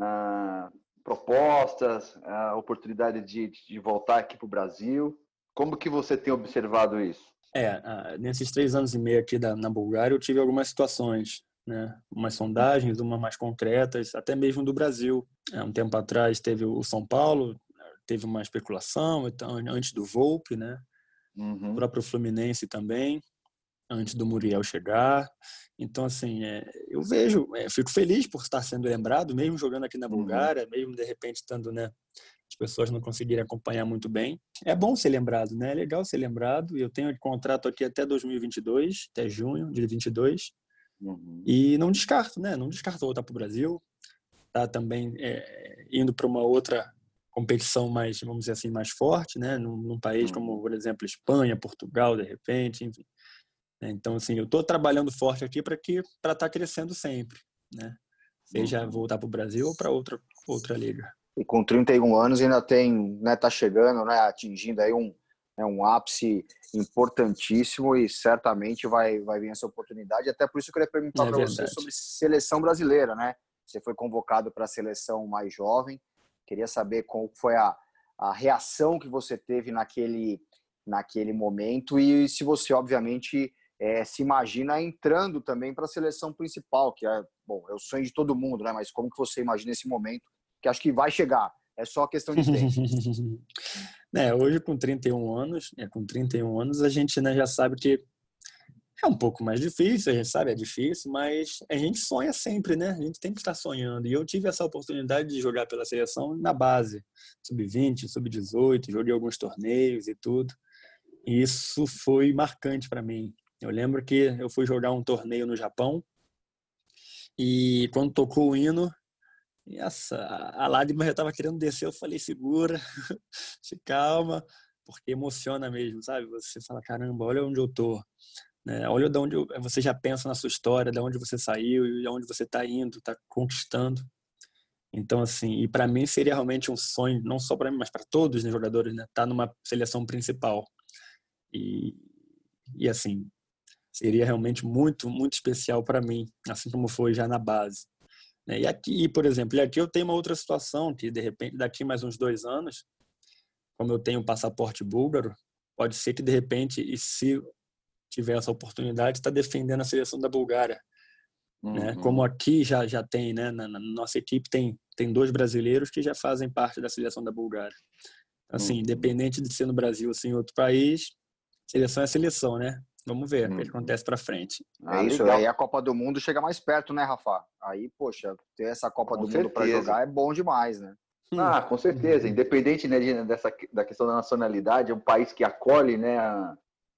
ah, propostas, a oportunidade de, de voltar aqui para o Brasil, como que você tem observado isso? É, nesses três anos e meio aqui da, na Bulgária, eu tive algumas situações, né? Umas sondagens, umas mais concretas, até mesmo do Brasil. É, um tempo atrás teve o São Paulo, teve uma especulação então, antes do Volpe, né? Uhum. O próprio Fluminense também, antes do Muriel chegar. Então, assim, é, eu vejo, é, fico feliz por estar sendo lembrado, mesmo jogando aqui na uhum. Bulgária, mesmo de repente estando, né? As pessoas não conseguirem acompanhar muito bem. É bom ser lembrado, né? É legal ser lembrado. Eu tenho contrato aqui até 2022, até junho de 2022. Uhum. E não descarto, né? Não descarto voltar para o Brasil. Tá também é, indo para uma outra competição mais, vamos dizer assim, mais forte, né? Num, num país como, uhum. por exemplo, Espanha, Portugal, de repente, enfim. Né? Então, assim, eu estou trabalhando forte aqui para que para estar tá crescendo sempre, né? Seja uhum. voltar para o Brasil ou para outra outra liga. E com 31 anos ainda tem, né? Tá chegando, né? Atingindo aí um é um ápice importantíssimo e certamente vai vai vir essa oportunidade. Até por isso eu queria perguntar é para você sobre seleção brasileira, né? Você foi convocado para a seleção mais jovem. Queria saber qual foi a, a reação que você teve naquele, naquele momento e se você, obviamente, é, se imagina entrando também para a seleção principal, que é, bom, é o sonho de todo mundo, né? Mas como que você imagina esse momento? Que acho que vai chegar, é só questão de tempo. é, hoje com 31 anos, é, com 31 anos a gente né, já sabe que é um pouco mais difícil, a gente sabe, é difícil, mas a gente sonha sempre, né? A gente tem que estar sonhando. E eu tive essa oportunidade de jogar pela seleção na base, sub-20, sub-18, joguei alguns torneios e tudo. E isso foi marcante para mim. Eu lembro que eu fui jogar um torneio no Japão e quando tocou o hino, essa, a lágrima já estava querendo descer, eu falei, segura, se calma, porque emociona mesmo, sabe? Você fala, caramba, olha onde eu tô. Né? Olha de onde você já pensa na sua história, de onde você saiu e de onde você está indo, está conquistando. Então, assim, e para mim seria realmente um sonho, não só para mim, mas para todos os né, jogadores, né? Tá numa seleção principal. E, e assim, seria realmente muito, muito especial para mim, assim como foi já na base. Né? E aqui, por exemplo, e aqui eu tenho uma outra situação, que de repente, daqui mais uns dois anos, como eu tenho passaporte búlgaro, pode ser que de repente, e se tiver essa oportunidade, está defendendo a seleção da Bulgária. Né? Uhum. Como aqui já, já tem, né? Na, na, nossa equipe tem, tem dois brasileiros que já fazem parte da seleção da Bulgária. Assim, uhum. independente de ser no Brasil ou em outro país, seleção é seleção, né? Vamos ver uhum. o que uhum. acontece para frente. É isso, legal. aí a Copa do Mundo chega mais perto, né, Rafa? Aí, poxa, ter essa Copa com do certeza. Mundo para jogar é bom demais, né? Ah, com certeza. Independente né, dessa, da questão da nacionalidade, é um país que acolhe, né,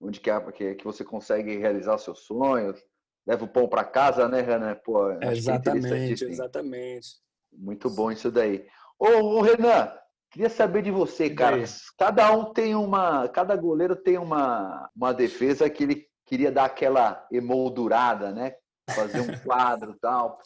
onde que, que, que você consegue realizar seus sonhos, leva o pão para casa, né, Renan? Pô, é exatamente, é exatamente. Muito bom isso daí. Ô, ô, Renan, queria saber de você, cara. Cada um tem uma, cada goleiro tem uma, uma defesa que ele queria dar aquela emoldurada, né? Fazer um quadro e tal.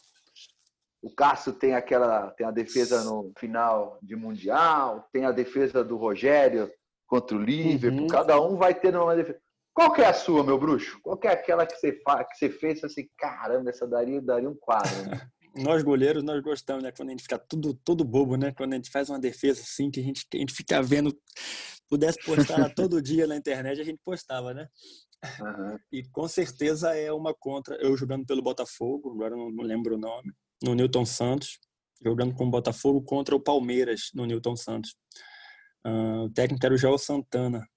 O Cássio tem aquela, tem a defesa no final de mundial, tem a defesa do Rogério contra o Liverpool. Uhum. Cada um vai ter uma defesa. Qual que é a sua, meu bruxo? Qual que é aquela que você, fa... que você fez assim, caramba, essa daria, daria um quadro, né? nós goleiros, nós gostamos, né? Quando a gente fica tudo, todo bobo, né? Quando a gente faz uma defesa assim, que a gente, que a gente fica vendo, pudesse postar todo dia na internet, a gente postava, né? Uhum. E com certeza é uma contra. Eu jogando pelo Botafogo, agora não, não lembro o nome, no Newton Santos, jogando com o Botafogo contra o Palmeiras no Newton Santos. Uh, o técnico era o Joel Santana.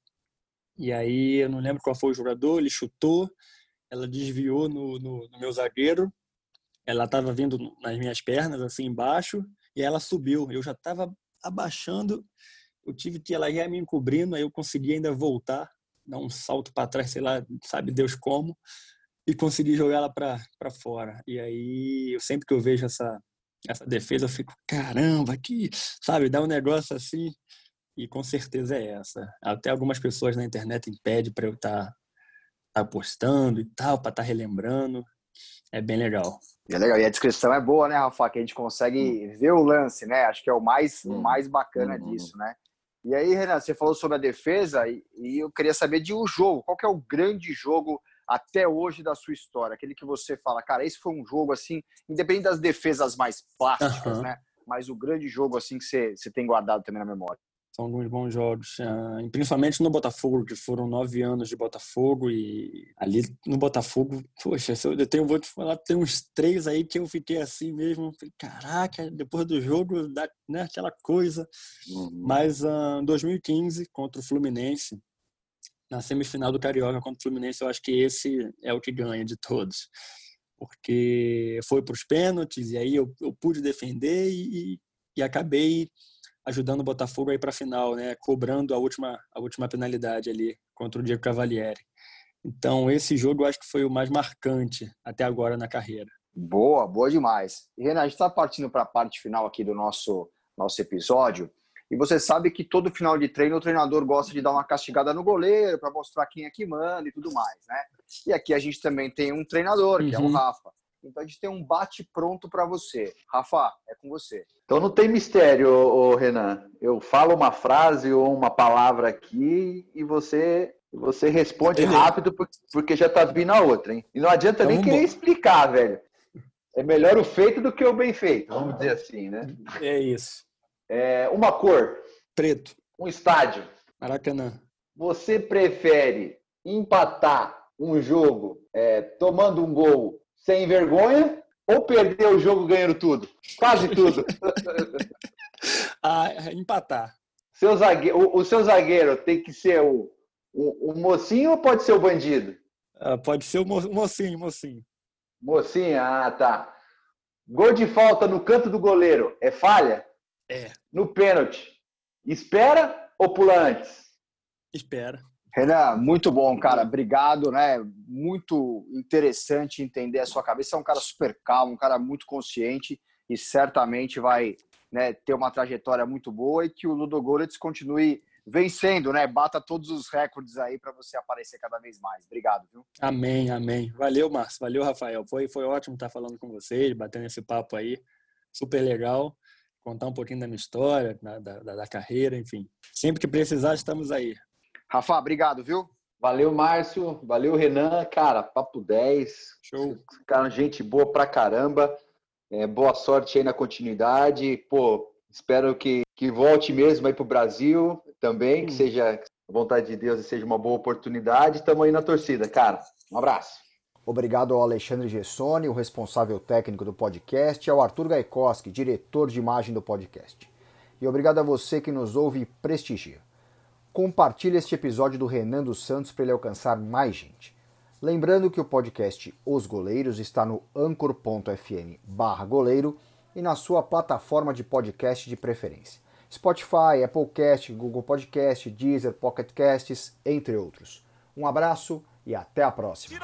E aí eu não lembro qual foi o jogador, ele chutou, ela desviou no, no, no meu zagueiro, ela estava vindo nas minhas pernas, assim, embaixo, e ela subiu. Eu já estava abaixando, eu tive que ela ia me encobrindo, aí eu consegui ainda voltar, dar um salto para trás, sei lá, sabe Deus como, e consegui jogar ela para fora. E aí, eu sempre que eu vejo essa, essa defesa, eu fico, caramba, que, sabe, dá um negócio assim e com certeza é essa. Até algumas pessoas na internet impedem para eu estar tá, tá postando e tal, para estar tá relembrando. É bem legal. É legal. E a descrição é boa, né, Rafa? Que a gente consegue ver o lance, né? Acho que é o mais, hum. mais bacana hum. disso, né? E aí, Renan, você falou sobre a defesa e, e eu queria saber de um jogo. Qual que é o grande jogo até hoje da sua história? Aquele que você fala, cara, esse foi um jogo assim, independente das defesas mais plásticas, né? Mas o grande jogo assim que você, você tem guardado também na memória. São alguns bons jogos, uh, principalmente no Botafogo, que foram nove anos de Botafogo e ali no Botafogo, poxa, eu tenho, vou te falar, tem uns três aí que eu fiquei assim mesmo, falei, caraca, depois do jogo, dá, né, aquela coisa. Uhum. Mas em uh, 2015, contra o Fluminense, na semifinal do Carioca contra o Fluminense, eu acho que esse é o que ganha de todos. Porque foi para os pênaltis e aí eu, eu pude defender e, e acabei ajudando o Botafogo aí para a final, né? Cobrando a última a última penalidade ali contra o Diego Cavalieri. Então esse jogo eu acho que foi o mais marcante até agora na carreira. Boa, boa demais. E Renan, a gente está partindo para a parte final aqui do nosso nosso episódio. E você sabe que todo final de treino o treinador gosta de dar uma castigada no goleiro para mostrar quem é que manda e tudo mais, né? E aqui a gente também tem um treinador, que uhum. é o uhum. Rafa. Então a gente tem um bate pronto para você. Rafa, é com você. Então não tem mistério, ô, Renan. Eu falo uma frase ou uma palavra aqui e você você responde rápido porque já tá vindo a outra, hein? E não adianta então, nem querer bom. explicar, velho. É melhor o feito do que o bem feito, vamos dizer assim, né? É isso. É, uma cor. Preto. Um estádio. Maracanã. Você prefere empatar um jogo é, tomando um gol sem vergonha ou perder o jogo ganhando tudo? Quase tudo. ah, empatar. Seu zagueiro, o, o, seu zagueiro tem que ser o, o, o mocinho ou pode ser o bandido? Ah, pode ser o mocinho, mocinho. Mocinho, ah, tá. Gol de falta no canto do goleiro é falha? É. No pênalti, espera ou pula antes? Espera. Renan, muito bom, cara. Obrigado, né? Muito interessante entender a sua cabeça. É um cara super calmo, um cara muito consciente e certamente vai né, ter uma trajetória muito boa e que o Ludogorets continue vencendo, né? Bata todos os recordes aí para você aparecer cada vez mais. Obrigado, viu? Amém, amém. Valeu, Márcio. Valeu, Rafael. Foi, foi ótimo estar falando com vocês, batendo esse papo aí. Super legal. Contar um pouquinho da minha história, da, da, da carreira, enfim. Sempre que precisar, estamos aí. Rafa, obrigado, viu? Valeu, Márcio. Valeu, Renan. Cara, papo 10. Show. Cara, gente boa pra caramba. É, boa sorte aí na continuidade. Pô, espero que, que volte mesmo aí pro Brasil também, que seja a vontade de Deus e seja uma boa oportunidade. Estamos aí na torcida, cara. Um abraço. Obrigado ao Alexandre Gessoni, o responsável técnico do podcast, e ao Arthur Gaikoski, diretor de imagem do podcast. E obrigado a você que nos ouve e prestigia. Compartilhe este episódio do Renan dos Santos para ele alcançar mais gente. Lembrando que o podcast Os Goleiros está no anchor.fm barra goleiro e na sua plataforma de podcast de preferência. Spotify, Applecast, Google Podcast, Deezer, Pocket Casts, entre outros. Um abraço e até a próxima.